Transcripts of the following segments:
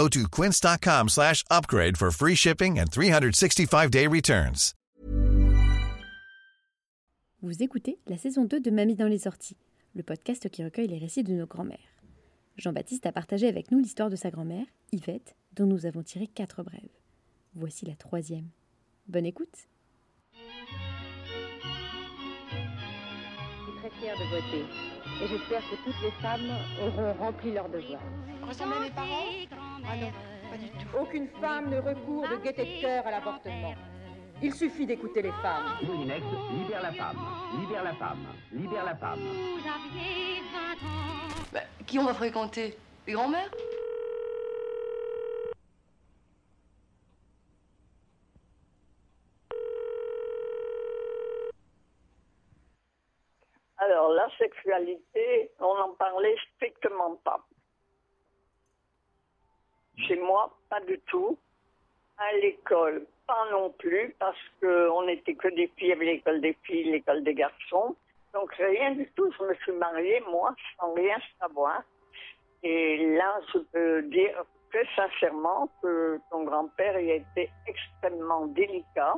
Go to quince.com slash upgrade for free shipping and 365-day returns. Vous écoutez la saison 2 de Mamie dans les sorties, le podcast qui recueille les récits de nos grands-mères. Jean-Baptiste a partagé avec nous l'histoire de sa grand-mère, Yvette, dont nous avons tiré quatre brèves. Voici la troisième. Bonne écoute Je suis très fière de voter. Et j'espère que toutes les femmes auront rempli leur devoir. Ressemblez à mes parents? Ah non, pas du tout. Aucune femme ne recourt de gaieté de cœur à l'avortement. Il suffit d'écouter les femmes. Moulinex, libère la femme, libère la femme, libère la femme. Bah, qui on va fréquenter? Les grands-mères? Alors, la sexualité, on n'en parlait strictement pas. Chez moi, pas du tout. À l'école, pas non plus, parce qu'on n'était que des filles avec l'école des filles, l'école des garçons. Donc, rien du tout. Je me suis mariée, moi, sans rien savoir. Et là, je peux dire très sincèrement que ton grand-père, il a été extrêmement délicat.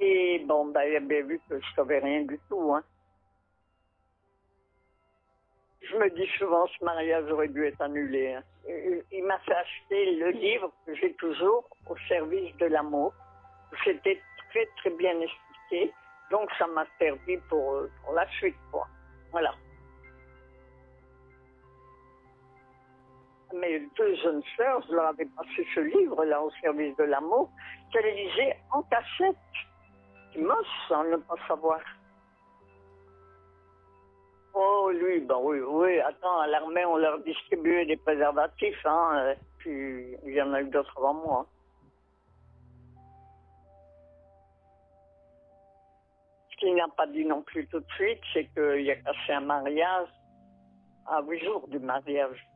Et bon, ben, il a bien vu que je savais rien du tout, hein. Je me dis souvent, ce mariage aurait dû être annulé. hein. Il m'a fait acheter le livre que j'ai toujours au service de l'amour. C'était très très bien expliqué, donc ça m'a servi pour, euh, pour la suite, quoi. Voilà. Mes deux jeunes sœurs, je leur avais passé ce livre-là au service de l'amour, qu'elles lisaient en cachette. Moche, sans ne pas savoir. Oh, lui, ben oui, oui. Attends, à l'armée, on leur distribuait des préservatifs, hein. Puis, il y en a eu d'autres avant moi. Ce qu'il n'a pas dit non plus tout de suite, c'est qu'il a cassé un mariage à huit jours du mariage.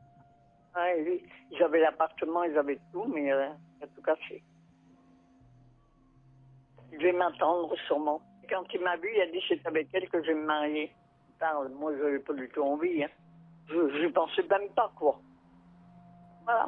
Ouais, oui. Ils avaient l'appartement, ils avaient tout, mais euh, il a tout cassé. Il devait m'attendre sûrement. Quand il m'a vu, il a dit c'est avec elle que je vais me marier. Putain, moi, je n'avais pas du tout envie. Hein. Je ne pensais même pas, quoi. Voilà.